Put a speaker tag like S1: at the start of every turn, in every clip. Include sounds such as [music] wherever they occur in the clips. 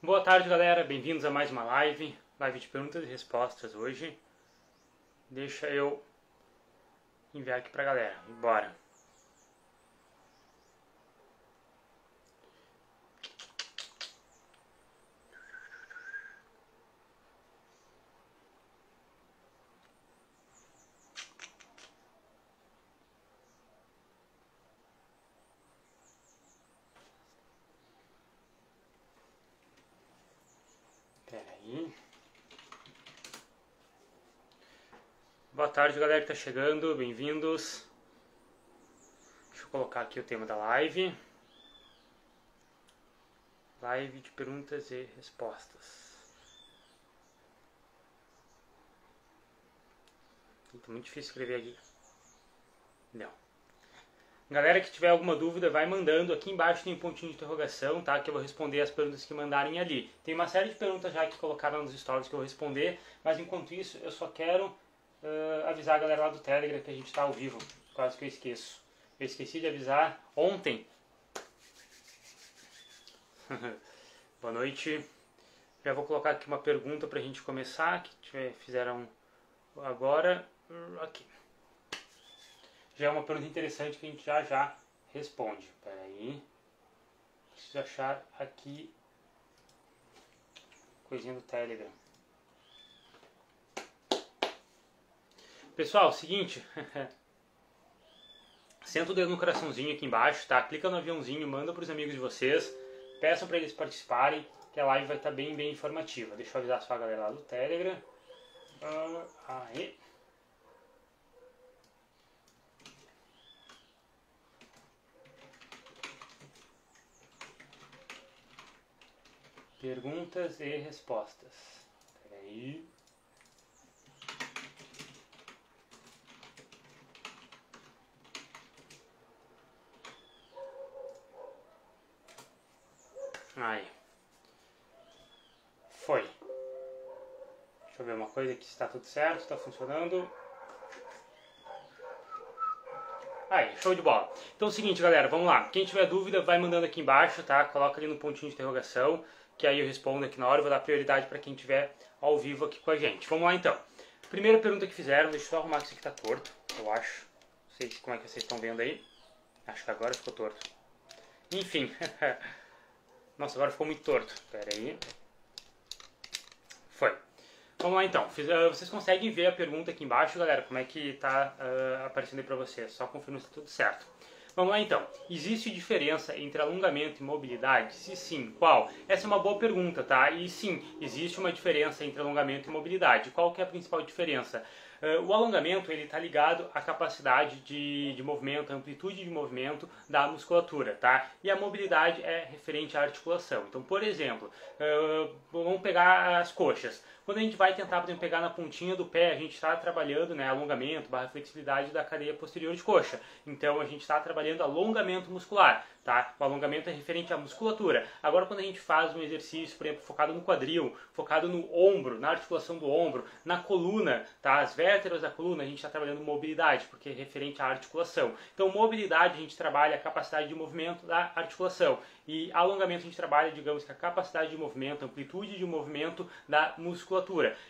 S1: Boa tarde, galera. Bem-vindos a mais uma live. Live de perguntas e respostas hoje. Deixa eu enviar aqui pra galera. Bora. Peraí. Boa tarde, galera que está chegando. Bem-vindos. Deixa eu colocar aqui o tema da live. Live de perguntas e respostas. Tá muito difícil escrever aqui. Não. Galera que tiver alguma dúvida, vai mandando. Aqui embaixo tem um pontinho de interrogação, tá? Que eu vou responder as perguntas que mandarem ali. Tem uma série de perguntas já que colocaram nos stories que eu vou responder, mas enquanto isso, eu só quero uh, avisar a galera lá do Telegram que a gente está ao vivo. Quase que eu esqueço. Eu esqueci de avisar ontem. [laughs] Boa noite. Já vou colocar aqui uma pergunta para a gente começar, que fizeram agora. Aqui já é uma pergunta interessante que a gente já já responde. Espera aí. Preciso achar aqui coisinha do Telegram. Pessoal, seguinte, [laughs] senta o dedo no coraçãozinho aqui embaixo, tá? Clica no aviãozinho, manda para os amigos de vocês, peçam para eles participarem, que a live vai estar tá bem, bem informativa. Deixa eu avisar só a galera lá do Telegram. Ah, aí. Perguntas e respostas. Peraí. Aí. Foi. Deixa eu ver uma coisa aqui se está tudo certo, está funcionando. Aí, show de bola. Então é o seguinte, galera, vamos lá. Quem tiver dúvida, vai mandando aqui embaixo, tá? Coloca ali no pontinho de interrogação que aí eu respondo aqui na hora, vou dar prioridade para quem estiver ao vivo aqui com a gente. Vamos lá então. Primeira pergunta que fizeram, deixa eu só arrumar que isso aqui tá torto, eu acho. Não sei como é que vocês estão vendo aí. Acho que agora ficou torto. Enfim. [laughs] Nossa, agora ficou muito torto. Pera aí. Foi. Vamos lá então. Ah, vocês conseguem ver a pergunta aqui embaixo, galera? Como é que tá uh, aparecendo aí pra vocês? Só confirma se tá tudo certo. Vamos lá então. Existe diferença entre alongamento e mobilidade? Se sim, qual? Essa é uma boa pergunta, tá? E sim, existe uma diferença entre alongamento e mobilidade. Qual que é a principal diferença? Uh, o alongamento ele está ligado à capacidade de, de movimento, à amplitude de movimento da musculatura, tá? E a mobilidade é referente à articulação. Então, por exemplo, uh, vamos pegar as coxas. Quando a gente vai tentar, por exemplo, pegar na pontinha do pé, a gente está trabalhando né, alongamento, barra flexibilidade da cadeia posterior de coxa. Então a gente está trabalhando alongamento muscular, tá? O alongamento é referente à musculatura. Agora quando a gente faz um exercício, por exemplo, focado no quadril, focado no ombro, na articulação do ombro, na coluna, tá? As vértebras da coluna, a gente está trabalhando mobilidade, porque é referente à articulação. Então mobilidade a gente trabalha a capacidade de movimento da articulação. E alongamento a gente trabalha, digamos que a capacidade de movimento, amplitude de movimento da musculatura.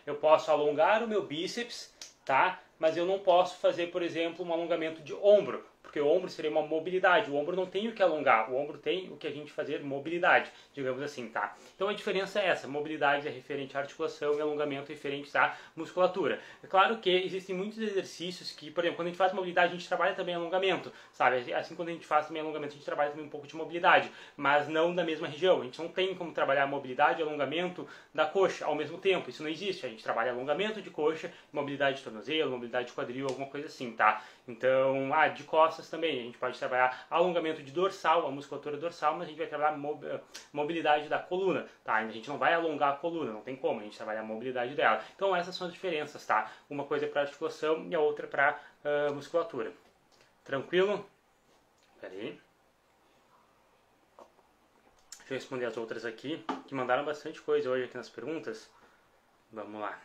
S1: Eu posso alongar o meu bíceps, tá? Mas eu não posso fazer, por exemplo, um alongamento de ombro, porque o ombro seria uma mobilidade. O ombro não tem o que alongar, o ombro tem o que a gente fazer mobilidade, digamos assim, tá? Então a diferença é essa: mobilidade é referente à articulação e alongamento é referente à musculatura. É claro que existem muitos exercícios que, por exemplo, quando a gente faz mobilidade, a gente trabalha também alongamento, sabe? Assim, quando a gente faz também alongamento, a gente trabalha também um pouco de mobilidade, mas não na mesma região. A gente não tem como trabalhar mobilidade e alongamento da coxa ao mesmo tempo. Isso não existe. A gente trabalha alongamento de coxa, mobilidade de tornozelo, mobilidade de quadril, alguma coisa assim, tá? Então, ah, de costas também, a gente pode trabalhar alongamento de dorsal, a musculatura dorsal, mas a gente vai trabalhar eh, mobilidade da coluna, tá? A gente não vai alongar a coluna, não tem como, a gente trabalha a mobilidade dela. Então, essas são as diferenças, tá? Uma coisa é para articulação e a outra para uh, musculatura. Tranquilo? Pera aí. Deixa eu responder as outras aqui, que mandaram bastante coisa hoje aqui nas perguntas. Vamos lá.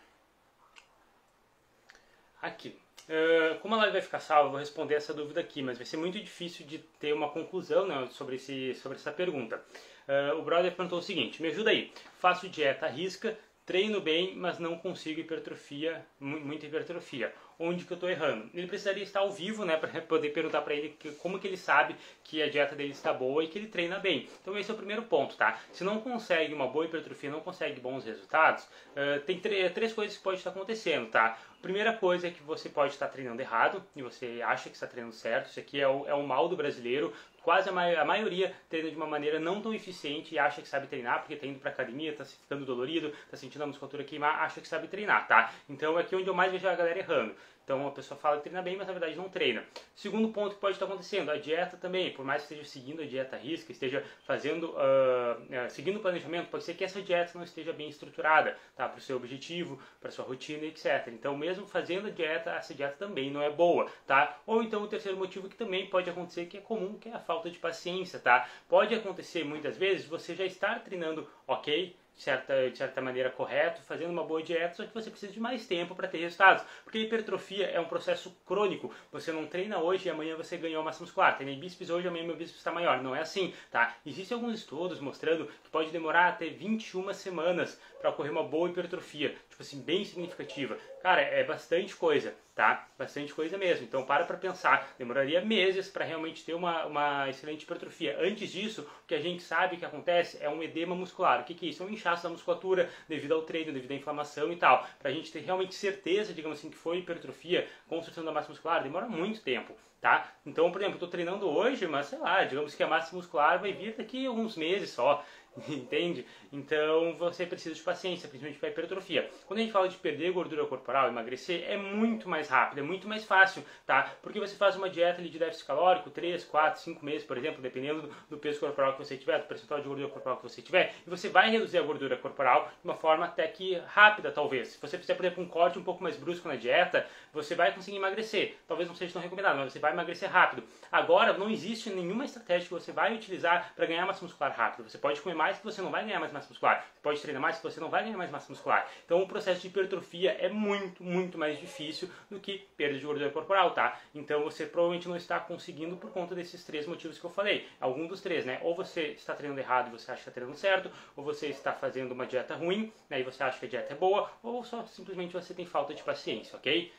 S1: Aqui. Uh, como a live vai ficar salva, eu vou responder essa dúvida aqui, mas vai ser muito difícil de ter uma conclusão né, sobre, esse, sobre essa pergunta. Uh, o brother perguntou o seguinte: me ajuda aí, faço dieta à risca, treino bem, mas não consigo hipertrofia, muita hipertrofia. Onde que eu estou errando? Ele precisaria estar ao vivo, né, para poder perguntar para ele que, como que ele sabe que a dieta dele está boa e que ele treina bem. Então esse é o primeiro ponto, tá? Se não consegue uma boa hipertrofia, não consegue bons resultados, uh, tem três coisas que pode estar acontecendo, tá? Primeira coisa é que você pode estar treinando errado e você acha que está treinando certo. Isso aqui é o, é o mal do brasileiro. Quase a, a maioria treina de uma maneira não tão eficiente e acha que sabe treinar porque está indo para academia, está ficando dolorido, está sentindo a musculatura queimar, acha que sabe treinar, tá? Então é aqui onde eu mais vejo a galera errando. Então a pessoa fala que treina bem, mas na verdade não treina. Segundo ponto que pode estar acontecendo, a dieta também, por mais que esteja seguindo a dieta risca, esteja fazendo, uh, uh, seguindo o planejamento, pode ser que essa dieta não esteja bem estruturada, tá? Para o seu objetivo, para sua rotina, etc. Então mesmo fazendo a dieta, essa dieta também não é boa, tá? Ou então o terceiro motivo que também pode acontecer, que é comum, que é a falta de paciência, tá? Pode acontecer muitas vezes você já estar treinando ok, certa, de certa maneira correto, fazendo uma boa dieta, só que você precisa de mais tempo para ter resultados. Porque hipertrofia é um processo crônico. Você não treina hoje e amanhã você ganhou massa muscular. Treinei bíceps hoje e amanhã meu bíceps está maior. Não é assim, tá? Existem alguns estudos mostrando que pode demorar até 21 semanas para ocorrer uma boa hipertrofia. Tipo assim, bem significativa. Cara, é bastante coisa, tá? Bastante coisa mesmo. Então para para pensar. Demoraria meses para realmente ter uma, uma excelente hipertrofia. Antes disso, o que a gente sabe que acontece é um edema muscular. O que, que é isso? É um inchaço da musculatura devido ao treino, devido à inflamação e tal. Para a gente ter realmente certeza, digamos assim, que foi hipertrofia, construção da massa muscular, demora muito tempo. Tá? Então, por exemplo, estou treinando hoje, mas sei lá, digamos que a massa muscular vai vir daqui a alguns meses só. [laughs] Entende? Então você precisa de paciência, principalmente para hipertrofia. Quando a gente fala de perder gordura corporal, emagrecer, é muito mais rápido, é muito mais fácil, tá? Porque você faz uma dieta de déficit calórico, 3, 4, 5 meses, por exemplo, dependendo do peso corporal que você tiver, do percentual de gordura corporal que você tiver, e você vai reduzir a gordura corporal de uma forma até que rápida, talvez. Se você fizer, por exemplo, um corte um pouco mais brusco na dieta, você vai conseguir emagrecer. Talvez não seja tão recomendado, mas você vai emagrecer rápido. Agora, não existe nenhuma estratégia que você vai utilizar para ganhar massa muscular rápido. Você pode comer mais que você não vai ganhar mais massa muscular. Você pode treinar mais que você não vai ganhar mais massa muscular. Então o processo de hipertrofia é muito, muito mais difícil do que perda de gordura corporal, tá? Então você provavelmente não está conseguindo por conta desses três motivos que eu falei. Algum dos três, né? Ou você está treinando errado e você acha que está treinando certo, ou você está fazendo uma dieta ruim, né? E você acha que a dieta é boa, ou só simplesmente você tem falta de paciência, ok?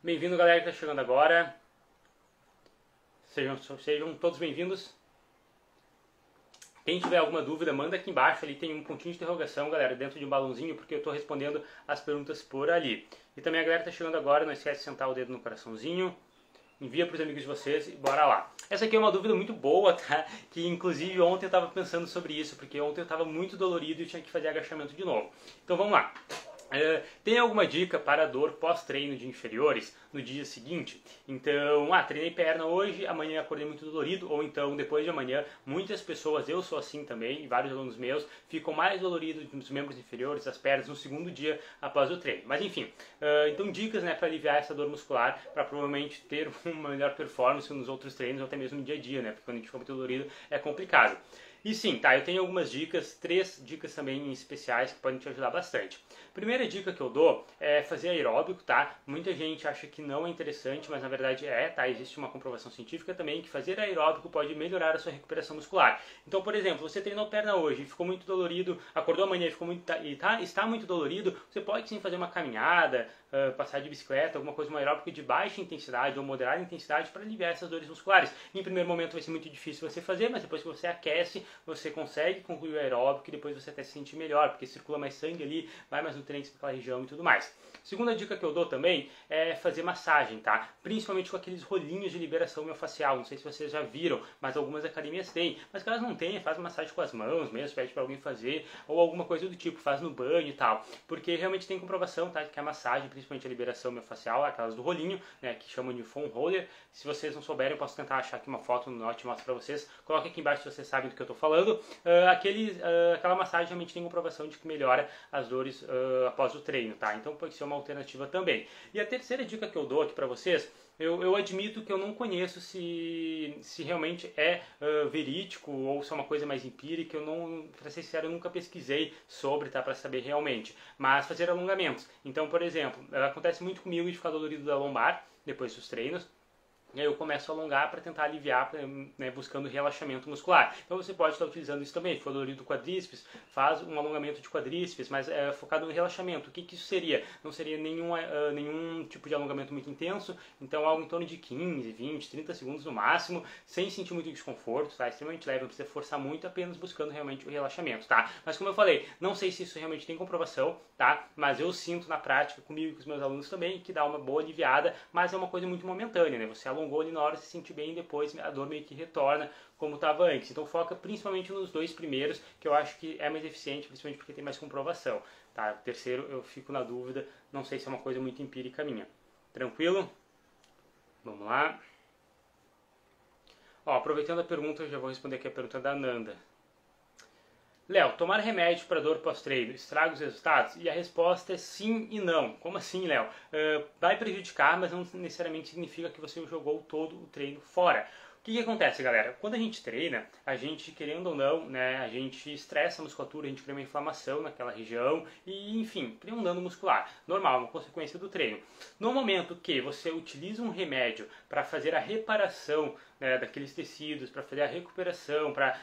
S1: Bem-vindo, galera que está chegando agora. Sejam, sejam todos bem-vindos. Quem tiver alguma dúvida, manda aqui embaixo, ali tem um pontinho de interrogação, galera, dentro de um balãozinho, porque eu estou respondendo as perguntas por ali. E também a galera está chegando agora, não esquece de sentar o dedo no coraçãozinho, envia para os amigos de vocês e bora lá. Essa aqui é uma dúvida muito boa, tá? Que inclusive ontem eu estava pensando sobre isso, porque ontem eu estava muito dolorido e tinha que fazer agachamento de novo. Então vamos lá. Uh, tem alguma dica para dor pós-treino de inferiores no dia seguinte? Então, ah, treinei perna hoje, amanhã acordei muito dolorido, ou então depois de amanhã, muitas pessoas, eu sou assim também, e vários alunos meus, ficam mais doloridos nos membros inferiores, das pernas, no segundo dia após o treino. Mas enfim, uh, então dicas né, para aliviar essa dor muscular, para provavelmente ter [laughs] uma melhor performance nos outros treinos, ou até mesmo no dia a dia, né? Porque quando a gente fica muito dolorido é complicado. E sim, tá, eu tenho algumas dicas, três dicas também especiais que podem te ajudar bastante. Primeira dica que eu dou é fazer aeróbico, tá? Muita gente acha que não é interessante, mas na verdade é, tá? Existe uma comprovação científica também que fazer aeróbico pode melhorar a sua recuperação muscular. Então, por exemplo, você treinou perna hoje ficou muito dolorido, acordou amanhã e ficou muito e tá, está muito dolorido, você pode sim fazer uma caminhada, uh, passar de bicicleta, alguma coisa, um aeróbico de baixa intensidade ou moderada intensidade para aliviar essas dores musculares. Em primeiro momento vai ser muito difícil você fazer, mas depois que você aquece, você consegue concluir o aeróbico e depois você até se sente melhor, porque circula mais sangue ali, vai mais nutrientes para aquela região e tudo mais. Segunda dica que eu dou também é fazer massagem, tá? Principalmente com aqueles rolinhos de liberação miofascial. Não sei se vocês já viram, mas algumas academias têm. Mas caso não tenha, faz massagem com as mãos mesmo, pede para alguém fazer, ou alguma coisa do tipo, faz no banho e tal. Porque realmente tem comprovação, tá? Que a massagem, principalmente a liberação miofascial, aquelas do rolinho, né? Que chamam de foam roller. Se vocês não souberem, eu posso tentar achar aqui uma foto no Note e mostro para vocês. Coloque aqui embaixo se vocês sabem do que eu estou falando. Uh, aquele, uh, aquela massagem realmente tem comprovação de que melhora as dores uh, após o treino, tá? Então pode ser uma alternativa também. E a terceira dica que eu dou aqui para vocês eu, eu, admito que eu não conheço se, se realmente é uh, verídico ou se é uma coisa mais empírica. Eu não, para ser sincero, eu nunca pesquisei sobre, tá, para saber realmente. Mas fazer alongamentos. Então, por exemplo, acontece muito comigo de ficar dolorido da lombar depois dos treinos. E aí eu começo a alongar para tentar aliviar, né, buscando relaxamento muscular. Então você pode estar utilizando isso também. For do quadríceps, faz um alongamento de quadríceps, mas é, focado no relaxamento. O que, que isso seria? Não seria nenhum, uh, nenhum tipo de alongamento muito intenso, então algo em torno de 15, 20, 30 segundos no máximo, sem sentir muito desconforto, tá? Extremamente leve, não precisa forçar muito, apenas buscando realmente o relaxamento, tá? Mas como eu falei, não sei se isso realmente tem comprovação, tá? Mas eu sinto na prática, comigo e com os meus alunos também, que dá uma boa aliviada, mas é uma coisa muito momentânea, né? Você alongou ali na hora, se sente bem, e depois a dor meio que retorna como estava antes. Então foca principalmente nos dois primeiros, que eu acho que é mais eficiente, principalmente porque tem mais comprovação. Tá? O terceiro eu fico na dúvida, não sei se é uma coisa muito empírica minha. Tranquilo? Vamos lá. Ó, aproveitando a pergunta, eu já vou responder aqui a pergunta da Nanda. Léo, tomar remédio para dor pós-treino estraga os resultados? E a resposta é sim e não. Como assim, Léo? Uh, vai prejudicar, mas não necessariamente significa que você jogou todo o treino fora que, que acontece, galera? Quando a gente treina, a gente, querendo ou não, né, a gente estressa a musculatura, a gente cria uma inflamação naquela região e, enfim, cria um dano muscular. Normal, uma consequência do treino. No momento que você utiliza um remédio para fazer a reparação né, daqueles tecidos, para fazer a recuperação, para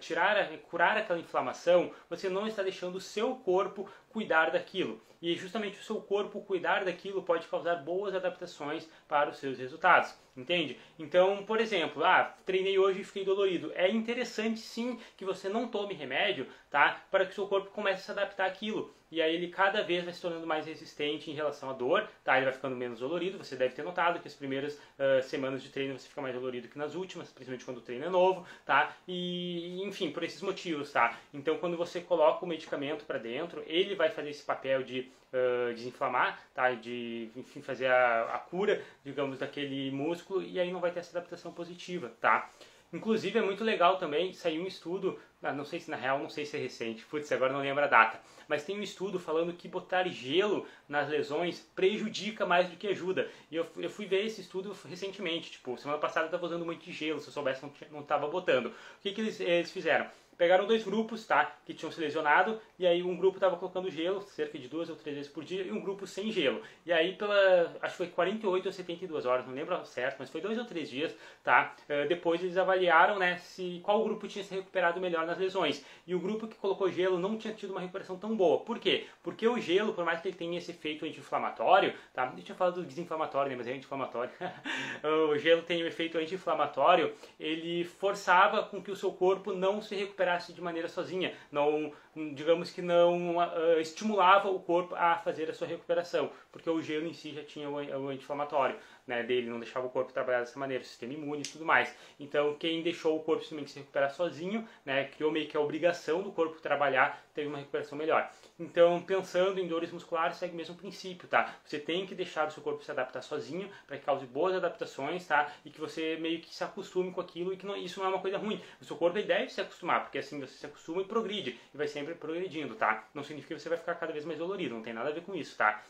S1: tirar, curar aquela inflamação, você não está deixando o seu corpo cuidar daquilo. E justamente o seu corpo cuidar daquilo pode causar boas adaptações para os seus resultados, entende? Então, por exemplo, ah, treinei hoje e fiquei dolorido. É interessante sim que você não tome remédio, tá? Para que o seu corpo comece a se adaptar àquilo e aí ele cada vez vai se tornando mais resistente em relação à dor, tá? Ele vai ficando menos dolorido, você deve ter notado que as primeiras uh, semanas de treino você fica mais dolorido que nas últimas, principalmente quando o treino é novo, tá? E, enfim, por esses motivos, tá? Então, quando você coloca o medicamento para dentro, ele vai fazer esse papel de uh, desinflamar, tá? De, enfim, fazer a, a cura, digamos, daquele músculo e aí não vai ter essa adaptação positiva, tá? Inclusive é muito legal também, saiu um estudo, não sei se na real, não sei se é recente, putz, agora não lembro a data, mas tem um estudo falando que botar gelo nas lesões prejudica mais do que ajuda. E eu, eu fui ver esse estudo recentemente, tipo, semana passada eu estava usando muito gelo, se eu soubesse não estava botando. O que, que eles, eles fizeram? Pegaram dois grupos, tá, que tinham se lesionado, e aí um grupo estava colocando gelo, cerca de duas ou três vezes por dia, e um grupo sem gelo. E aí pela, acho que foi 48 ou 72 horas, não lembro certo, mas foi dois ou três dias, tá? Uh, depois eles avaliaram, né, se qual grupo tinha se recuperado melhor nas lesões. E o grupo que colocou gelo não tinha tido uma recuperação tão boa. Por quê? Porque o gelo, por mais que ele tenha esse efeito anti-inflamatório, tá? Eu tinha falado do desinflamatório, né, mas é anti-inflamatório. [laughs] o gelo tem um efeito anti-inflamatório, ele forçava com que o seu corpo não se recuperasse de maneira sozinha, não, digamos que não uh, estimulava o corpo a fazer a sua recuperação, porque o gelo em si já tinha o, o anti-inflamatório né, dele, não deixava o corpo trabalhar dessa maneira, o sistema imune e tudo mais. Então, quem deixou o corpo se recuperar sozinho, né, criou meio que a obrigação do corpo trabalhar, teve uma recuperação melhor. Então, pensando em dores musculares, segue o mesmo princípio, tá? Você tem que deixar o seu corpo se adaptar sozinho, para que cause boas adaptações, tá? E que você meio que se acostume com aquilo e que não, isso não é uma coisa ruim. O seu corpo deve se acostumar, porque assim você se acostuma e progride, e vai sempre progredindo, tá? Não significa que você vai ficar cada vez mais dolorido, não tem nada a ver com isso, tá?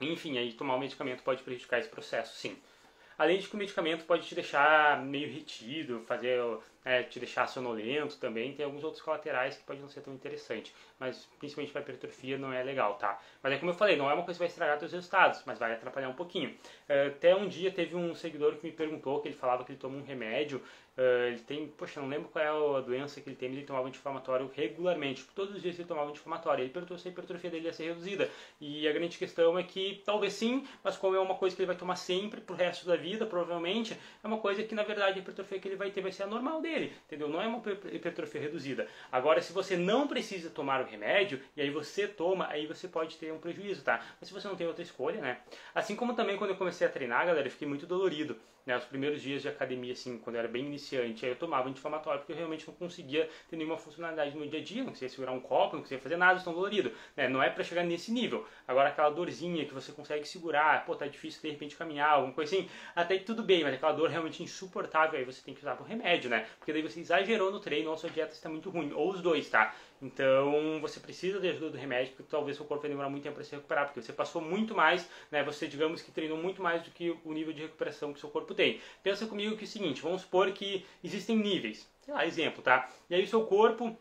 S1: Enfim, aí tomar o medicamento pode prejudicar esse processo, sim. Além de que o medicamento pode te deixar meio retido, fazer é, te deixar sonolento também. Tem alguns outros colaterais que pode não ser tão interessante, mas principalmente para hipertrofia não é legal, tá? Mas é como eu falei, não é uma coisa que vai estragar seus resultados, mas vai atrapalhar um pouquinho. É, até um dia teve um seguidor que me perguntou que ele falava que ele toma um remédio Uh, ele tem, poxa, não lembro qual é a doença que ele tem, ele tomava anti-inflamatório regularmente. Todos os dias ele tomava anti-inflamatório. Ele perguntou se a hipertrofia dele ia ser reduzida. E a grande questão é que talvez sim, mas como é uma coisa que ele vai tomar sempre pro resto da vida, provavelmente, é uma coisa que na verdade a hipertrofia que ele vai ter vai ser a normal dele, entendeu? Não é uma hipertrofia reduzida. Agora, se você não precisa tomar o remédio, e aí você toma, aí você pode ter um prejuízo, tá? Mas se você não tem outra escolha, né? Assim como também quando eu comecei a treinar, galera, eu fiquei muito dolorido. Né, os primeiros dias de academia, assim, quando eu era bem iniciante, aí eu tomava anti-inflamatório porque eu realmente não conseguia ter nenhuma funcionalidade no dia a dia, não conseguia segurar um copo, não conseguia fazer nada de dolorido. Né? Não é para chegar nesse nível. Agora aquela dorzinha que você consegue segurar, pô, tá difícil de repente caminhar, alguma coisa assim, até que tudo bem, mas aquela dor realmente insuportável, aí você tem que usar o remédio, né? Porque daí você exagerou no treino ou a sua dieta está muito ruim, ou os dois, tá? Então você precisa de ajuda do remédio, porque talvez seu corpo vai demorar muito tempo para se recuperar, porque você passou muito mais, né? Você, digamos que treinou muito mais do que o nível de recuperação que seu corpo tem. Pensa comigo que é o seguinte, vamos supor que existem níveis. Sei lá, exemplo, tá? E aí o seu corpo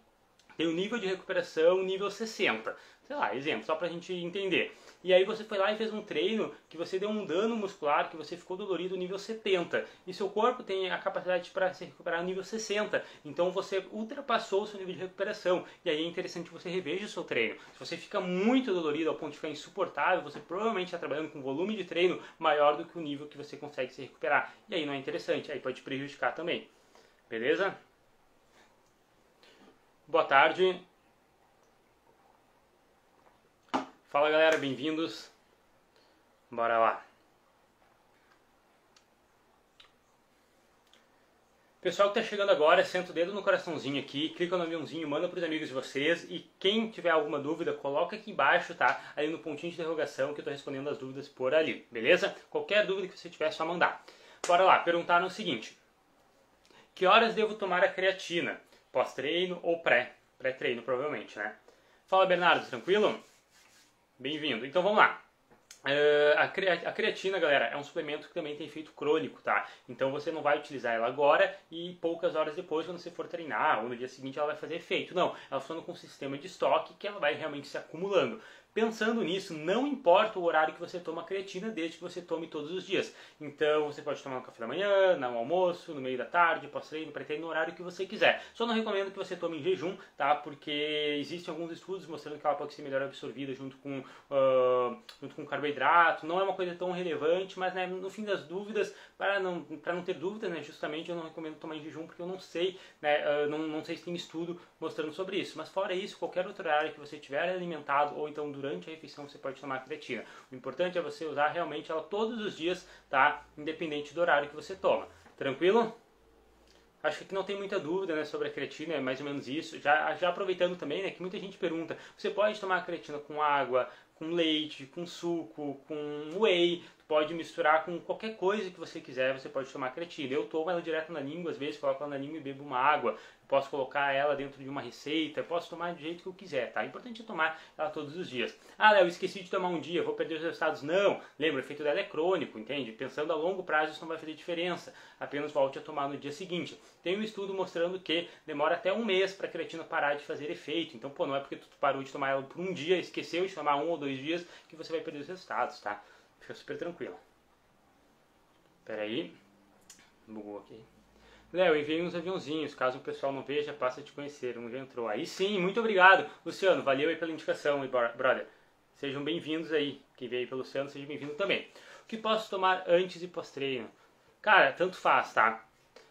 S1: tem o nível de recuperação nível 60. Sei lá, exemplo, só pra gente entender. E aí você foi lá e fez um treino que você deu um dano muscular, que você ficou dolorido nível 70. E seu corpo tem a capacidade para se recuperar nível 60. Então você ultrapassou o seu nível de recuperação. E aí é interessante você reveja o seu treino. Se você fica muito dolorido ao ponto de ficar insuportável, você provavelmente está trabalhando com volume de treino maior do que o nível que você consegue se recuperar. E aí não é interessante, aí pode prejudicar também. Beleza? Boa tarde. Fala galera, bem-vindos. Bora lá. Pessoal que está chegando agora, senta o dedo no coraçãozinho aqui, clica no aviãozinho, manda para os amigos de vocês e quem tiver alguma dúvida, coloca aqui embaixo, tá? Ali no pontinho de interrogação que eu estou respondendo as dúvidas por ali, beleza? Qualquer dúvida que você tiver, é só mandar. Bora lá, perguntaram o seguinte. Que horas devo tomar a creatina? Pós-treino ou pré? Pré-treino, provavelmente, né? Fala, Bernardo, tranquilo? Bem-vindo. Então vamos lá. Uh, a creatina, galera, é um suplemento que também tem efeito crônico, tá? Então você não vai utilizar ela agora e poucas horas depois, quando você for treinar, ou no dia seguinte, ela vai fazer efeito. Não, ela funciona com um sistema de estoque que ela vai realmente se acumulando. Pensando nisso, não importa o horário que você toma creatina, desde que você tome todos os dias. Então você pode tomar no café da manhã, no almoço, no meio da tarde, pós-treino, pré-treino, no horário que você quiser. Só não recomendo que você tome em jejum, tá? Porque existem alguns estudos mostrando que ela pode ser melhor absorvida junto com, uh, junto com carboidrato. Não é uma coisa tão relevante, mas né, no fim das dúvidas, para não, para não ter dúvidas, né, justamente eu não recomendo tomar em jejum porque eu não sei, né, uh, não, não sei se tem estudo mostrando sobre isso. Mas fora isso, qualquer outro horário que você tiver alimentado ou então durante a refeição você pode tomar creatina. O importante é você usar realmente ela todos os dias, tá? Independente do horário que você toma. Tranquilo? Acho que aqui não tem muita dúvida né, sobre a creatina, é mais ou menos isso. Já, já aproveitando também, né, que muita gente pergunta, você pode tomar creatina com água, com leite, com suco, com whey, pode misturar com qualquer coisa que você quiser, você pode tomar creatina. Eu tomo ela direto na língua, às vezes coloco ela na língua e bebo uma água posso colocar ela dentro de uma receita, posso tomar do jeito que eu quiser, tá? O importante é tomar ela todos os dias. Ah, Léo, esqueci de tomar um dia, vou perder os resultados. Não, lembra, o efeito dela é crônico, entende? Pensando a longo prazo isso não vai fazer diferença, apenas volte a tomar no dia seguinte. Tem um estudo mostrando que demora até um mês para a creatina parar de fazer efeito, então, pô, não é porque tu parou de tomar ela por um dia, esqueceu de tomar um ou dois dias, que você vai perder os resultados, tá? Fica super tranquilo. Pera aí, bugou aqui. Léo, enviei uns aviãozinhos, caso o pessoal não veja, passa a te conhecer, um já entrou. Aí sim, muito obrigado, Luciano, valeu aí pela indicação, brother. Sejam bem-vindos aí, quem veio pelo Luciano, seja bem-vindo também. O que posso tomar antes e pós-treino? Cara, tanto faz, tá?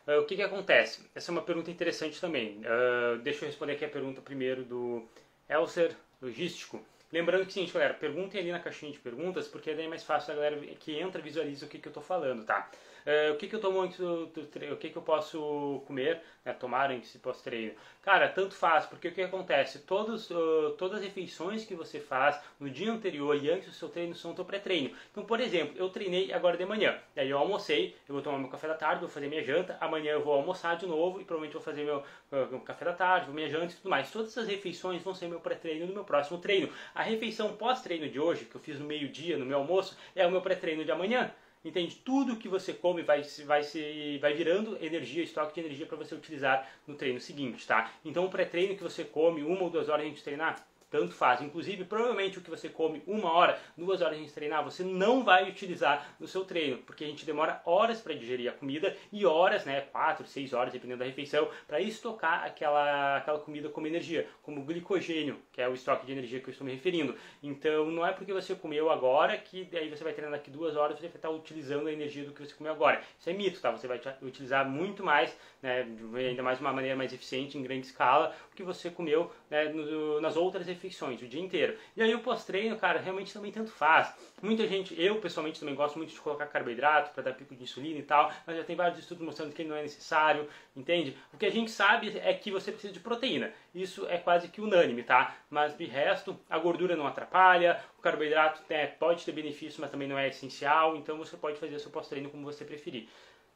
S1: Uh, o que que acontece? Essa é uma pergunta interessante também. Uh, deixa eu responder aqui a pergunta primeiro do Elser Logístico. Lembrando que, seguinte, galera, perguntem ali na caixinha de perguntas, porque daí é mais fácil a galera que entra visualiza o que, que eu tô falando, tá? Uh, o que, que eu tomo antes do, do treino? O que, que eu posso comer, né, tomar antes do pós-treino? Cara, tanto faz, porque o que acontece? Todos, uh, todas as refeições que você faz no dia anterior e antes do seu treino são o teu pré-treino. Então, por exemplo, eu treinei agora de manhã, e aí eu almocei, eu vou tomar meu café da tarde, vou fazer minha janta, amanhã eu vou almoçar de novo e provavelmente vou fazer meu, meu café da tarde, minha janta e tudo mais. Todas essas refeições vão ser meu pré-treino no meu próximo treino. A refeição pós-treino de hoje, que eu fiz no meio-dia, no meu almoço, é o meu pré-treino de amanhã. Entende? Tudo que você come vai, vai, se, vai virando energia, estoque de energia para você utilizar no treino seguinte, tá? Então o pré-treino que você come uma ou duas horas antes de treinar, tanto faz. Inclusive, provavelmente o que você come uma hora, duas horas de treinar, você não vai utilizar no seu treino, porque a gente demora horas para digerir a comida e horas, né, quatro, seis horas, dependendo da refeição, para estocar aquela, aquela comida como energia, como glicogênio, que é o estoque de energia que eu estou me referindo. Então, não é porque você comeu agora que aí você vai treinar daqui duas horas, você vai estar utilizando a energia do que você comeu agora. Isso é mito, tá? Você vai utilizar muito mais, né, ainda mais de uma maneira mais eficiente, em grande escala, o que você comeu né, no, nas outras refeições refeições o dia inteiro. E aí o pós-treino, cara, realmente também tanto faz. Muita gente, eu pessoalmente também gosto muito de colocar carboidrato para dar pico de insulina e tal, mas já tem vários estudos mostrando que não é necessário, entende? O que a gente sabe é que você precisa de proteína. Isso é quase que unânime, tá? Mas de resto, a gordura não atrapalha, o carboidrato né, pode ter benefício, mas também não é essencial, então você pode fazer seu pós-treino como você preferir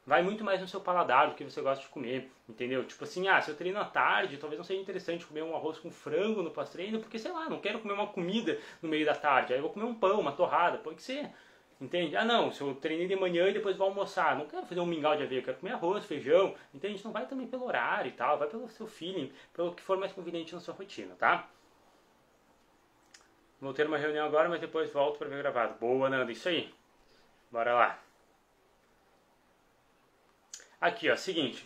S1: vai muito mais no seu paladar, do que você gosta de comer, entendeu? Tipo assim, ah, se eu treino à tarde, talvez não seja interessante comer um arroz com frango no pós-treino, porque sei lá, não quero comer uma comida no meio da tarde, aí eu vou comer um pão, uma torrada, pode ser, entende? Ah não, se eu treinei de manhã e depois vou almoçar, não quero fazer um mingau de aveia, quero comer arroz, feijão, entende? Não vai também pelo horário e tal, vai pelo seu feeling, pelo que for mais conveniente na sua rotina, tá? Vou ter uma reunião agora, mas depois volto para ver gravado. Boa, Nanda, isso aí. Bora lá. Aqui, ó, seguinte.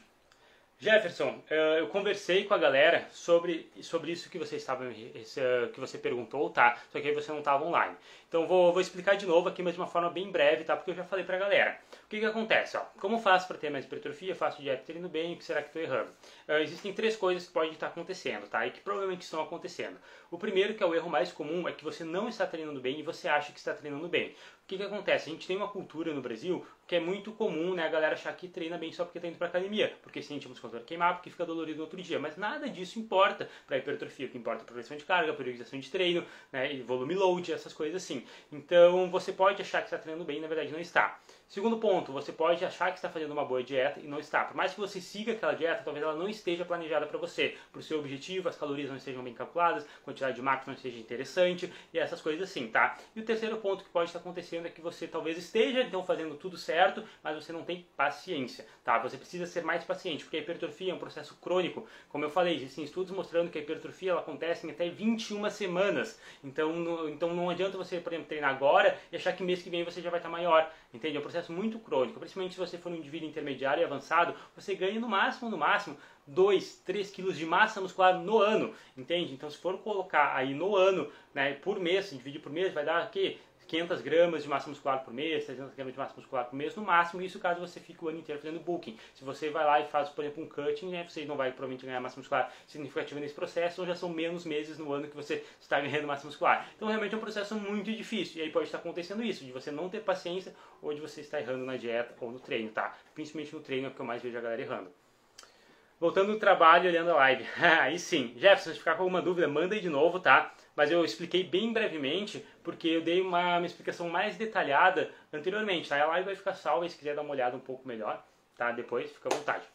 S1: Jefferson, eh, eu conversei com a galera sobre, sobre isso que você estava eh, que você perguntou, tá? Só que aí você não estava online. Então vou, vou explicar de novo aqui, mas de uma forma bem breve, tá? Porque eu já falei pra galera. O que que acontece, ó? Como faço para ter mais hipertrofia? Faço dieta treino bem, o que será que estou errando? Uh, existem três coisas que podem estar acontecendo, tá? E que provavelmente estão acontecendo. O primeiro, que é o erro mais comum, é que você não está treinando bem e você acha que está treinando bem. O que, que acontece? A gente tem uma cultura no Brasil que é muito comum, né, a galera achar que treina bem só porque está indo para academia, porque sente a musculatura queimar, porque fica dolorido no outro dia. Mas nada disso importa para hipertrofia. O que importa é a progressão de carga, a periodização de treino, né, e volume load, essas coisas assim. Então você pode achar que está treinando bem, na verdade não está. Segundo ponto, você pode achar que está fazendo uma boa dieta e não está. Por mais que você siga aquela dieta, talvez ela não esteja planejada para você, para o seu objetivo, as calorias não estejam bem calculadas, a quantidade de macros não esteja interessante e essas coisas assim, tá? E o terceiro ponto que pode estar acontecendo é que você talvez esteja então fazendo tudo certo, mas você não tem paciência, tá? Você precisa ser mais paciente, porque a hipertrofia é um processo crônico. Como eu falei, existem estudos mostrando que a hipertrofia ela acontece em até 21 semanas. Então, no, então não adianta você, por exemplo, treinar agora e achar que mês que vem você já vai estar maior, entende? É um processo muito crônico, principalmente se você for um indivíduo intermediário e avançado, você ganha no máximo, no máximo, 2, 3 quilos de massa muscular no ano, entende? Então se for colocar aí no ano, né, por mês, dividir por mês, vai dar aqui 500 gramas de massa muscular por mês, 300 gramas de massa muscular por mês, no máximo, isso caso você fique o ano inteiro fazendo bulking. Se você vai lá e faz, por exemplo, um cutting, né, você não vai provavelmente ganhar massa muscular significativa nesse processo, ou já são menos meses no ano que você está ganhando massa muscular. Então, realmente é um processo muito difícil, e aí pode estar acontecendo isso, de você não ter paciência, ou de você estar errando na dieta ou no treino, tá? Principalmente no treino é o que eu mais vejo a galera errando. Voltando no trabalho, olhando a live. [laughs] aí sim, Jefferson, se ficar com alguma dúvida, manda aí de novo, tá? Mas eu expliquei bem brevemente, porque eu dei uma, uma explicação mais detalhada anteriormente, tá? A live vai ficar salva, se quiser dar uma olhada um pouco melhor, tá? Depois, fica à vontade.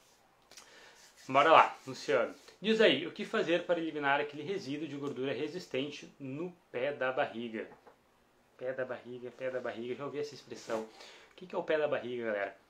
S1: Bora lá, Luciano. Diz aí, o que fazer para eliminar aquele resíduo de gordura resistente no pé da barriga? Pé da barriga, pé da barriga, já ouvi essa expressão. O que é o pé da barriga, galera?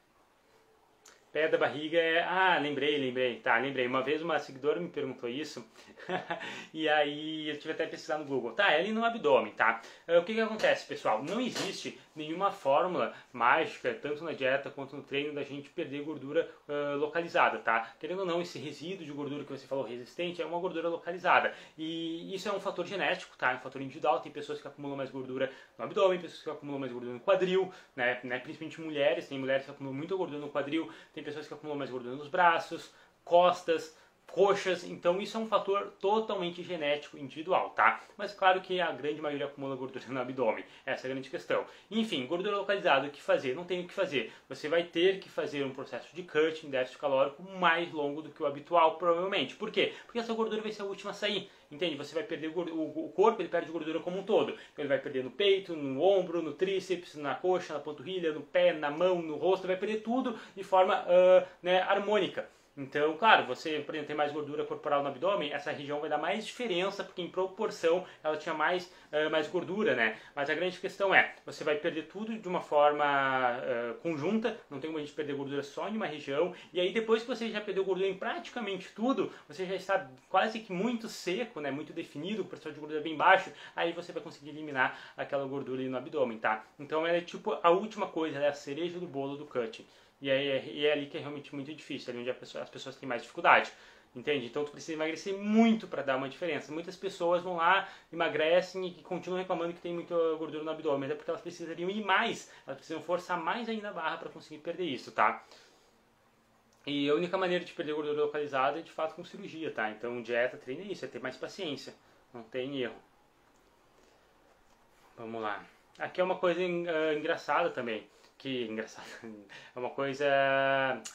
S1: Pé da barriga é. Ah, lembrei, lembrei. Tá, lembrei. Uma vez uma seguidora me perguntou isso. [laughs] e aí eu tive até pesquisar no Google. Tá, é ali no abdômen, tá? Uh, o que que acontece, pessoal? Não existe nenhuma fórmula mágica, tanto na dieta quanto no treino, da gente perder gordura uh, localizada, tá? Querendo ou não, esse resíduo de gordura que você falou resistente é uma gordura localizada. E isso é um fator genético, tá? É um fator individual. Tem pessoas que acumulam mais gordura no abdômen, pessoas que acumulam mais gordura no quadril, né? né? Principalmente mulheres. Tem mulheres que acumulam muita gordura no quadril, tem pessoas que acumulam mais gordura nos braços, costas, coxas, então isso é um fator totalmente genético individual, tá? Mas claro que a grande maioria acumula gordura no abdômen, essa é a grande questão. Enfim, gordura localizada, o que fazer? Não tem o que fazer. Você vai ter que fazer um processo de cutting, déficit calórico, mais longo do que o habitual, provavelmente. Por quê? Porque essa gordura vai ser a última a sair. Entende? Você vai perder o corpo, ele perde gordura como um todo. Ele vai perder no peito, no ombro, no tríceps, na coxa, na panturrilha, no pé, na mão, no rosto, vai perder tudo de forma uh, né, harmônica. Então, claro, você, por exemplo, tem mais gordura corporal no abdômen, essa região vai dar mais diferença, porque em proporção ela tinha mais, uh, mais gordura, né? Mas a grande questão é, você vai perder tudo de uma forma uh, conjunta, não tem como a gente perder gordura só em uma região, e aí depois que você já perdeu gordura em praticamente tudo, você já está quase que muito seco, né? Muito definido, o percentual de gordura bem baixo, aí você vai conseguir eliminar aquela gordura ali no abdômen, tá? Então ela é tipo a última coisa, é a cereja do bolo do cut. E, aí, é, e é ali que é realmente muito difícil, ali onde pessoa, as pessoas têm mais dificuldade. Entende? Então tu precisa emagrecer muito para dar uma diferença. Muitas pessoas vão lá, emagrecem e continuam reclamando que tem muita gordura no abdômen, é porque elas precisariam ir mais, elas precisam forçar mais ainda a barra para conseguir perder isso, tá? E a única maneira de perder gordura localizada é de fato com cirurgia, tá? Então dieta, treino é isso, é ter mais paciência, não tem erro. Vamos lá. Aqui é uma coisa uh, engraçada também que engraçado, [laughs] é uma coisa,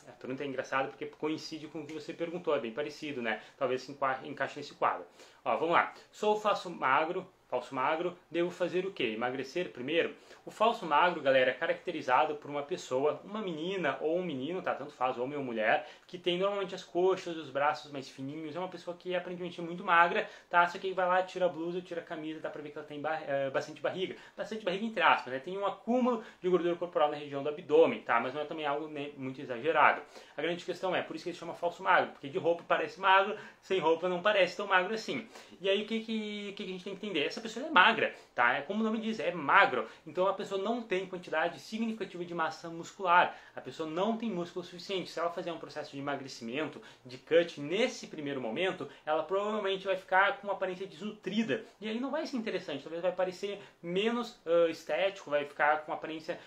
S1: a pergunta é engraçada porque coincide com o que você perguntou, é bem parecido, né? Talvez se encaixe nesse quadro. Ó, vamos lá. Sou faço magro, falso magro, devo fazer o quê? Emagrecer primeiro? O falso magro, galera, é caracterizado por uma pessoa, uma menina ou um menino, tá? Tanto faz, homem ou mulher, que tem normalmente as coxas os braços mais fininhos. É uma pessoa que é aparentemente muito magra, tá? Só que vai lá, tira a blusa, tira a camisa, dá pra ver que ela tem bar uh, bastante barriga. Bastante barriga entre aspas, né? Tem um acúmulo de gordura corporal na região do abdômen, tá? Mas não é também algo né, muito exagerado. A grande questão é, por isso que ele chama falso magro, porque de roupa parece magro, sem roupa não parece tão magro assim. E aí o que, que, que a gente tem que entender? Essa pessoa é magra, tá? É como o nome diz, é magro. Então a pessoa não tem quantidade significativa de massa muscular. A pessoa não tem músculo suficiente. Se ela fazer um processo de emagrecimento, de cut, nesse primeiro momento, ela provavelmente vai ficar com uma aparência desnutrida. E aí não vai ser interessante. Talvez vai parecer menos uh, estético, vai ficar com uma aparência,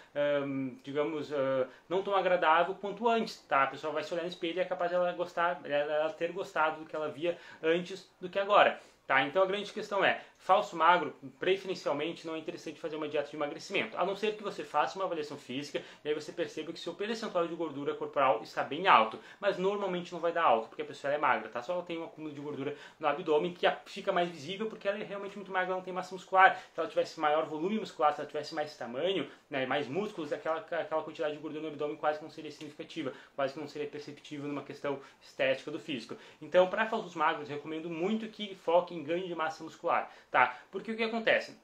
S1: digamos, uh, não tão agradável quanto antes, tá? A pessoa vai se olhar no espelho e é capaz dela gostar, ela ter gostado do que ela via antes do que agora. Tá? Então a grande questão é, falso magro, preferencialmente, não é interessante fazer uma dieta de emagrecimento, a não ser que você faça uma avaliação física e aí você perceba que seu percentual de gordura corporal está bem alto, mas normalmente não vai dar alto, porque a pessoa é magra, tá? Só ela tem um acúmulo de gordura no abdômen que fica mais visível porque ela é realmente muito magra, ela não tem massa muscular. Se ela tivesse maior volume muscular, se ela tivesse mais tamanho, né, mais músculos, aquela, aquela quantidade de gordura no abdômen quase que não seria significativa, quase que não seria perceptível numa questão estética do físico. Então, para falsos magros, recomendo muito que foquem ganho de massa muscular, tá? Porque o que acontece?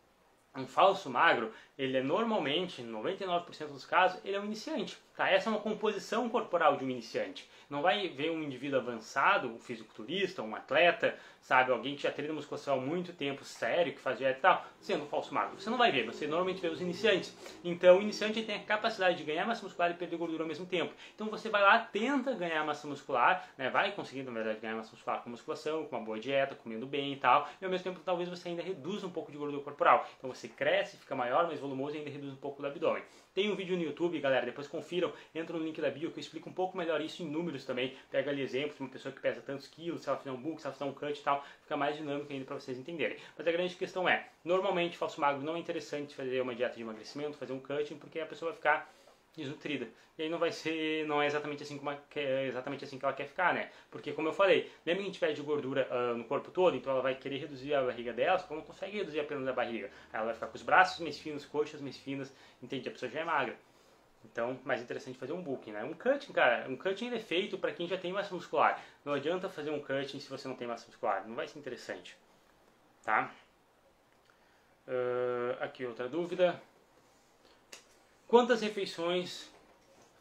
S1: Um falso magro, ele é normalmente, 99% dos casos, ele é um iniciante. Tá? Essa é uma composição corporal de um iniciante. Não vai ver um indivíduo avançado, um fisiculturista, um atleta, sabe, alguém que já treina musculação há muito tempo, sério, que faz dieta e tal, sendo um falso magro. Você não vai ver, você normalmente vê os iniciantes. Então, o iniciante tem a capacidade de ganhar massa muscular e perder gordura ao mesmo tempo. Então, você vai lá, tenta ganhar massa muscular, né, vai conseguir, na verdade, ganhar massa muscular com musculação, com uma boa dieta, comendo bem e tal, e ao mesmo tempo, talvez você ainda reduza um pouco de gordura corporal. Então, você cresce, fica maior, mais volumoso e ainda reduz um pouco do abdômen. Tem um vídeo no YouTube, galera, depois confiram, entra no link da bio que eu explico um pouco melhor isso em números também. Pega ali exemplos de uma pessoa que pesa tantos quilos, se ela fizer um book, se ela fizer um cut e tal, fica mais dinâmico ainda para vocês entenderem. Mas a grande questão é, normalmente falso magro não é interessante fazer uma dieta de emagrecimento, fazer um cutting, porque a pessoa vai ficar desnutrida. E aí não vai ser, não é exatamente assim como é exatamente assim que ela quer ficar, né? Porque como eu falei, lembra que a gente pede gordura uh, no corpo todo, então ela vai querer reduzir a barriga dela, só que ela não consegue reduzir apenas a barriga. Aí ela vai ficar com os braços mais finos, coxas mais finas, entende? A pessoa já é magra. Então, mais interessante fazer um booking, né? Um cutting, cara, um cutting é feito para quem já tem massa muscular. Não adianta fazer um cutting se você não tem massa muscular, não vai ser interessante, tá? Uh, aqui outra dúvida. Quantas refeições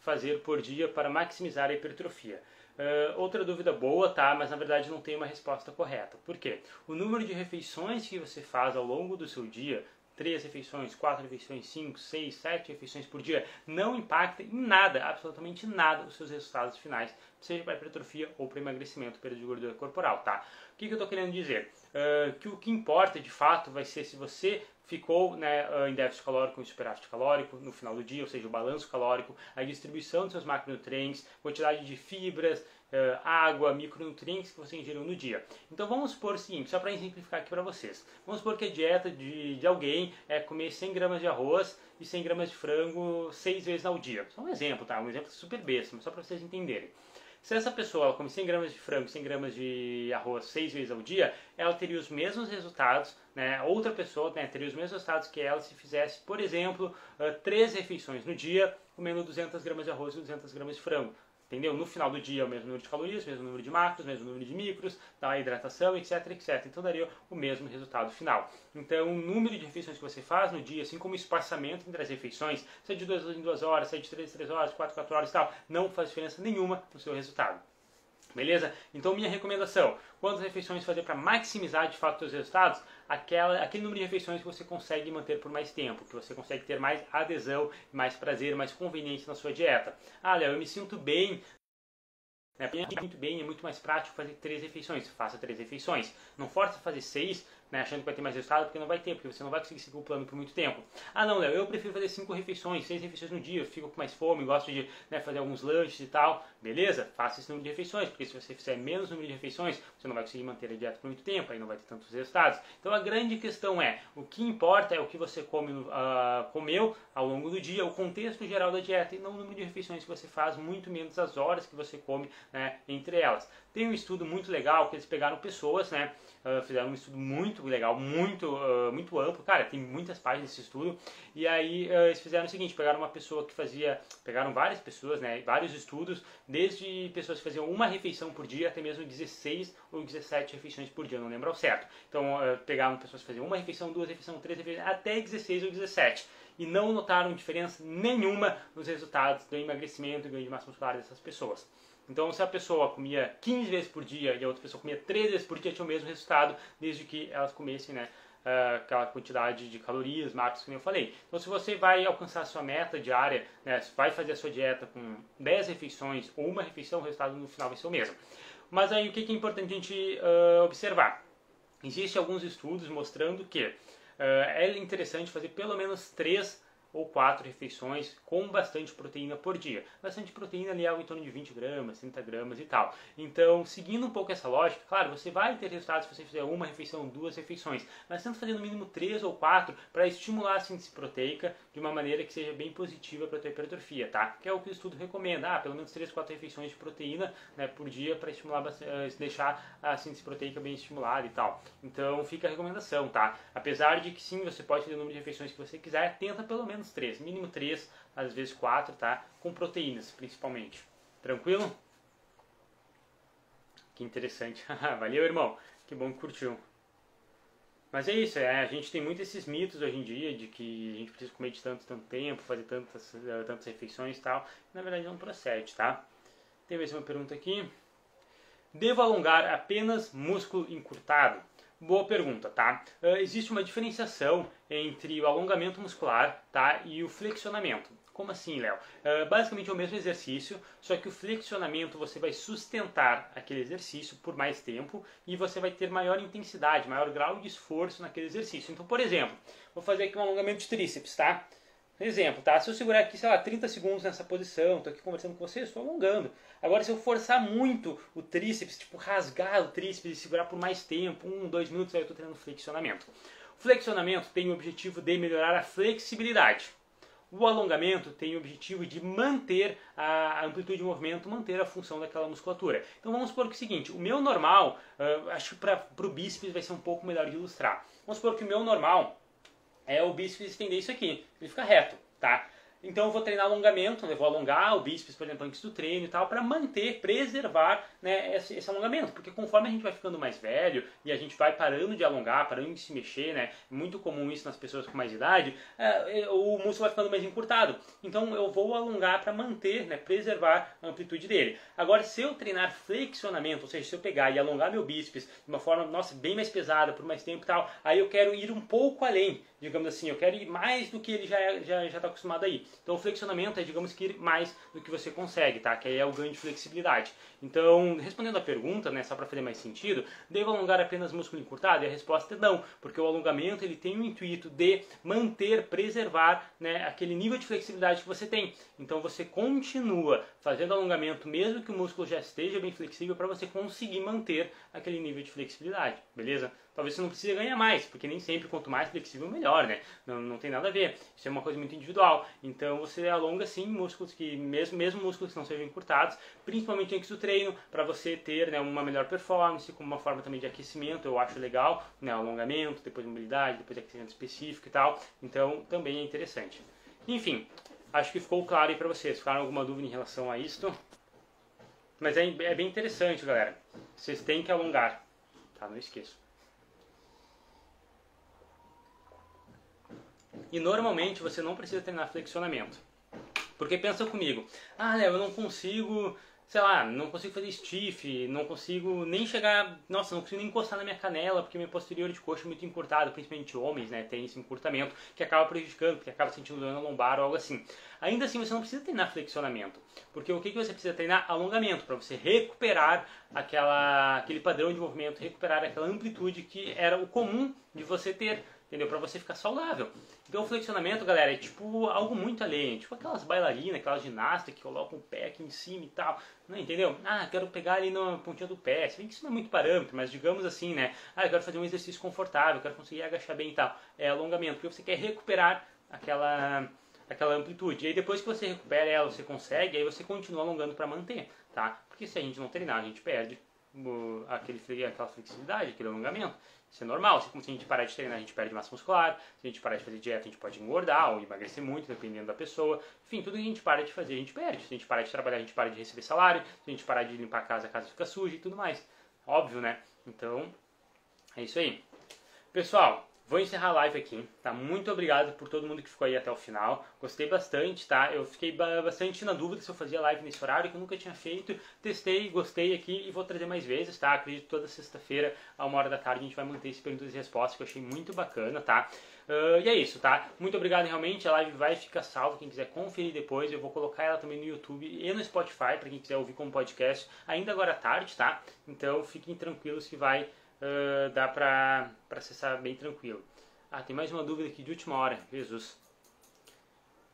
S1: fazer por dia para maximizar a hipertrofia? Uh, outra dúvida boa, tá? Mas na verdade não tem uma resposta correta. Por quê? O número de refeições que você faz ao longo do seu dia três refeições, quatro refeições, cinco, seis, sete refeições por dia, não impacta em nada, absolutamente nada, os seus resultados finais, seja para hipertrofia ou para emagrecimento, perda de gordura corporal, tá? O que, que eu estou querendo dizer? Uh, que o que importa de fato vai ser se você ficou né, ah, em déficit calórico ou superávit calórico no final do dia, ou seja, o balanço calórico, a distribuição dos seus macronutrientes, quantidade de fibras, uh, água, micronutrientes que você ingeriu no dia. Então vamos supor o seguinte, só para exemplificar aqui para vocês. Vamos supor que a dieta de, de alguém é comer 100 gramas de arroz e 100 gramas de frango seis vezes ao dia. Só um exemplo, tá? Um exemplo super besta, mas só para vocês entenderem. Se essa pessoa come 100 gramas de frango, 100 gramas de arroz seis vezes ao dia, ela teria os mesmos resultados, né? Outra pessoa né, teria os mesmos resultados que ela se fizesse, por exemplo, uh, três refeições no dia, comendo 200 gramas de arroz e 200 gramas de frango. Entendeu? No final do dia, o mesmo número de calorias, o mesmo número de macros, o mesmo número de micros, da hidratação, etc, etc. Então daria o mesmo resultado final. Então, o número de refeições que você faz no dia, assim como o espaçamento entre as refeições, se é de 2 em 2 horas, se é de 3 em 3 horas, 4 em 4 horas e tal, não faz diferença nenhuma no seu resultado. Beleza? Então, minha recomendação: quantas refeições fazer para maximizar de fato os seus resultados? Aquela, aquele número de refeições que você consegue manter por mais tempo, que você consegue ter mais adesão, mais prazer, mais conveniência na sua dieta. Ah, Léo, eu me sinto bem né? Muito bem, é muito mais prático fazer três refeições. Faça três refeições. Não force a fazer seis, né, achando que vai ter mais resultado, porque não vai ter, porque você não vai conseguir seguir o plano por muito tempo. Ah, não, Léo, eu prefiro fazer cinco refeições, seis refeições no dia, fico com mais fome, gosto de né, fazer alguns lanches e tal. Beleza? Faça esse número de refeições, porque se você fizer menos número de refeições, você não vai conseguir manter a dieta por muito tempo, aí não vai ter tantos resultados. Então a grande questão é, o que importa é o que você come, uh, comeu ao longo do dia, o contexto geral da dieta, e não o número de refeições que você faz, muito menos as horas que você come né, entre elas. Tem um estudo muito legal que eles pegaram pessoas, né, uh, fizeram um estudo muito muito legal, muito, uh, muito amplo, cara, tem muitas páginas desse estudo, e aí uh, eles fizeram o seguinte, pegaram uma pessoa que fazia, pegaram várias pessoas, né, vários estudos, desde pessoas que faziam uma refeição por dia até mesmo 16 ou 17 refeições por dia, não lembro ao certo. Então, uh, pegaram pessoas que faziam uma refeição, duas refeições, três refeições, até 16 ou 17 e não notaram diferença nenhuma nos resultados do emagrecimento e ganho de massa muscular dessas pessoas. Então, se a pessoa comia 15 vezes por dia e a outra pessoa comia 3 vezes por dia, tinha o mesmo resultado, desde que elas comessem né, ah, aquela quantidade de calorias, macros que eu falei. Então, se você vai alcançar a sua meta diária, né, vai fazer a sua dieta com 10 refeições ou uma refeição, o resultado no final vai ser o mesmo. Mas aí, o que é importante a gente uh, observar? Existem alguns estudos mostrando que uh, é interessante fazer pelo menos 3 ou quatro refeições com bastante proteína por dia. Bastante proteína ali é algo em torno de 20 gramas, 30 gramas e tal. Então, seguindo um pouco essa lógica, claro, você vai ter resultados se você fizer uma refeição, duas refeições, mas tenta fazer no mínimo três ou quatro para estimular a síntese proteica de uma maneira que seja bem positiva para a tua hipertrofia, tá? Que é o que o estudo recomenda, ah, pelo menos três, quatro refeições de proteína né, por dia para estimular, eh, deixar a síntese proteica bem estimulada e tal. Então, fica a recomendação, tá? Apesar de que sim, você pode fazer o número de refeições que você quiser, tenta pelo menos menos 3, mínimo 3, às vezes 4, tá? Com proteínas, principalmente. Tranquilo? Que interessante. [laughs] Valeu, irmão. Que bom que curtiu. Mas é isso, é, a gente tem muito esses mitos hoje em dia de que a gente precisa comer de tanto, tanto tempo, fazer tantas, uh, tantas refeições e tal. Na verdade não procede, tá? Tem mais uma pergunta aqui. Devo alongar apenas músculo encurtado? Boa pergunta, tá? Uh, existe uma diferenciação entre o alongamento muscular tá, e o flexionamento. Como assim, Léo? Uh, basicamente é o mesmo exercício, só que o flexionamento você vai sustentar aquele exercício por mais tempo e você vai ter maior intensidade, maior grau de esforço naquele exercício. Então, por exemplo, vou fazer aqui um alongamento de tríceps, tá? Exemplo, tá? Se eu segurar aqui, sei lá, 30 segundos nessa posição, estou aqui conversando com você, estou alongando. Agora, se eu forçar muito o tríceps, tipo rasgar o tríceps e segurar por mais tempo, um, dois minutos, aí eu estou treinando flexionamento. O flexionamento tem o objetivo de melhorar a flexibilidade. O alongamento tem o objetivo de manter a amplitude de movimento, manter a função daquela musculatura. Então vamos supor que é o seguinte, o meu normal, uh, acho que para o bíceps vai ser um pouco melhor de ilustrar. Vamos supor que o meu normal é o bíceps estender isso aqui, ele fica reto, tá? Então eu vou treinar alongamento, eu vou alongar o bíceps, por exemplo, antes do treino e tal, para manter, preservar né, esse, esse, alongamento. Porque conforme a gente vai ficando mais velho e a gente vai parando de alongar, parando de se mexer, né? Muito comum isso nas pessoas com mais idade, é, é o músculo vai ficando mais encurtado. Então eu vou alongar para manter, né, preservar a amplitude dele. Agora, se eu treinar flexionamento, ou seja, se eu pegar e alongar meu bíceps de uma forma, nossa, bem mais pesada, por mais tempo e tal, aí eu quero ir um pouco além, digamos assim, eu quero ir mais do que ele já está já, já tá acostumado a ir. Então o flexionamento é, digamos que, ir mais do que você consegue, tá? Que aí é o ganho de flexibilidade. Então, respondendo a pergunta, né, só para fazer mais sentido, devo alongar apenas músculo encurtado? E a resposta é não, porque o alongamento ele tem o intuito de manter, preservar né, aquele nível de flexibilidade que você tem. Então você continua fazendo alongamento mesmo que o músculo já esteja bem flexível para você conseguir manter aquele nível de flexibilidade, beleza? Talvez você não precise ganhar mais, porque nem sempre quanto mais flexível melhor, né? Não, não tem nada a ver. Isso é uma coisa muito individual. Então você alonga sim músculos que, mesmo, mesmo músculos que não sejam encurtados, principalmente antes do treino, para você ter né, uma melhor performance, como uma forma também de aquecimento, eu acho legal, né? Alongamento, depois mobilidade, depois aquecimento específico e tal. Então também é interessante. Enfim, acho que ficou claro aí para vocês. Ficaram alguma dúvida em relação a isto? Mas é, é bem interessante, galera. Vocês têm que alongar, tá? Não esqueçam. E normalmente você não precisa treinar flexionamento. Porque pensa comigo, ah, Léo, eu não consigo, sei lá, não consigo fazer stiff, não consigo nem chegar, nossa, não consigo nem encostar na minha canela, porque minha posterior de coxa é muito encurtada, principalmente homens, né, tem esse encurtamento que acaba prejudicando, que acaba sentindo dor na lombar ou algo assim. Ainda assim, você não precisa treinar flexionamento, porque o que, que você precisa treinar? Alongamento, para você recuperar aquela, aquele padrão de movimento, recuperar aquela amplitude que era o comum de você ter entendeu? Para você ficar saudável. Então o flexionamento, galera, é tipo algo muito além, tipo aquelas bailarinas, aquelas ginastas que colocam o pé aqui em cima e tal, não entendeu? Ah, quero pegar ali na pontinha do pé, se bem que isso não é muito parâmetro, mas digamos assim, né? Ah, eu quero fazer um exercício confortável, quero conseguir agachar bem e tal. É alongamento, porque você quer recuperar aquela aquela amplitude. E aí depois que você recupera ela, você consegue, aí você continua alongando para manter, tá? Porque se a gente não treinar, a gente perde aquele, aquela flexibilidade, aquele alongamento. Isso é normal. Se a gente parar de treinar, a gente perde massa muscular. Se a gente parar de fazer dieta, a gente pode engordar ou emagrecer muito, dependendo da pessoa. Enfim, tudo que a gente para de fazer, a gente perde. Se a gente parar de trabalhar, a gente para de receber salário. Se a gente parar de limpar a casa, a casa fica suja e tudo mais. Óbvio, né? Então, é isso aí. Pessoal, Vou encerrar a live aqui, tá? Muito obrigado por todo mundo que ficou aí até o final. Gostei bastante, tá? Eu fiquei bastante na dúvida se eu fazia live nesse horário, que eu nunca tinha feito. Testei, gostei aqui e vou trazer mais vezes, tá? Acredito toda sexta-feira, a uma hora da tarde, a gente vai manter esse perguntas e respostas, que eu achei muito bacana, tá? Uh, e é isso, tá? Muito obrigado realmente. A live vai ficar salva. Quem quiser conferir depois, eu vou colocar ela também no YouTube e no Spotify, para quem quiser ouvir como podcast, ainda agora à tarde, tá? Então fiquem tranquilos que vai uh, dá para acessar bem tranquilo. Ah, tem mais uma dúvida aqui de última hora. Jesus.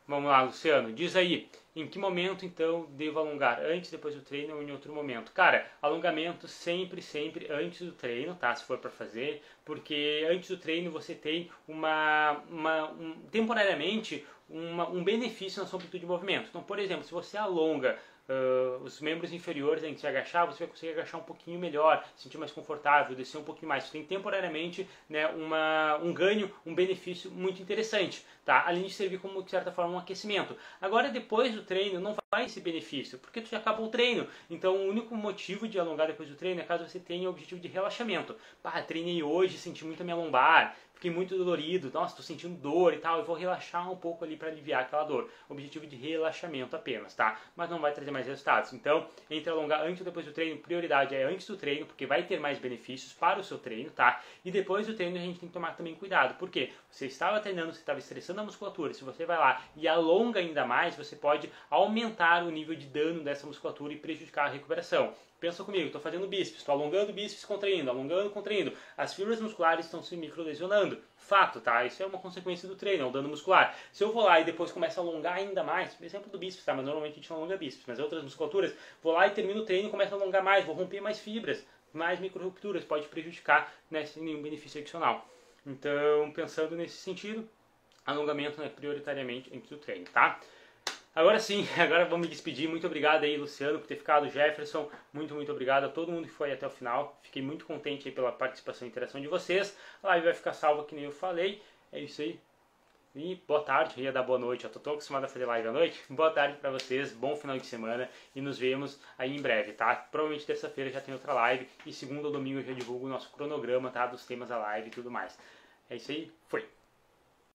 S1: Vamos lá, Luciano. Diz aí, em que momento então devo alongar? Antes, depois do treino ou em outro momento? Cara, alongamento sempre, sempre antes do treino, tá? Se for para fazer, porque antes do treino você tem uma, uma um, temporariamente uma, um benefício na sua amplitude de movimento. Então, por exemplo, se você alonga uh, os membros inferiores em se agachar, você vai conseguir agachar um pouquinho melhor, se sentir mais confortável, descer um pouquinho mais. Você tem temporariamente né, uma, um ganho, um benefício muito interessante, tá? além de servir como, de certa forma, um aquecimento. Agora, depois do treino, não vai esse benefício, porque tu já acabou o treino. Então, o único motivo de alongar depois do treino é caso você tenha o objetivo de relaxamento. Pá, treinei hoje, senti muito a minha lombar, fiquei muito dolorido, nossa, estou sentindo dor e tal, eu vou relaxar um pouco ali para aliviar aquela dor. Objetivo de relaxamento apenas, tá? Mas não vai trazer mais resultados. Então, entre alongar antes ou depois do treino, prioridade é antes do treino, porque vai ter mais benefícios para o seu treino, tá? E depois do treino a gente tem que tomar também cuidado, porque você estava treinando, você estava estressando a musculatura, se você vai lá e alonga ainda mais, você pode aumentar o nível de dano dessa musculatura e prejudicar a recuperação. Pensa comigo, estou fazendo bíceps, estou alongando bíceps, contraindo, alongando, contraindo. As fibras musculares estão se microlesionando. Fato, tá? Isso é uma consequência do treino, é um dano muscular. Se eu vou lá e depois começo a alongar ainda mais, por exemplo do bíceps, tá? Mas normalmente a gente não alonga bíceps, mas outras musculaturas, vou lá e termino o treino e começo a alongar mais, vou romper mais fibras, mais micro-rupturas, pode prejudicar né, sem nenhum benefício adicional. Então, pensando nesse sentido, alongamento é né, prioritariamente antes do treino, tá? Agora sim, [laughs] agora vamos me despedir. Muito obrigado aí, Luciano, por ter ficado. Jefferson, muito, muito obrigado a todo mundo que foi até o final. Fiquei muito contente aí pela participação e interação de vocês. A live vai ficar salva, que nem eu falei. É isso aí. E boa tarde, ia dar boa noite. Eu tô tão acostumado a fazer live à noite. [laughs] Boa tarde para vocês, bom final de semana e nos vemos aí em breve, tá? Provavelmente terça-feira já tem outra live e segunda ou domingo eu já divulgo o nosso cronograma, tá? Dos temas da live e tudo mais. É isso aí, foi!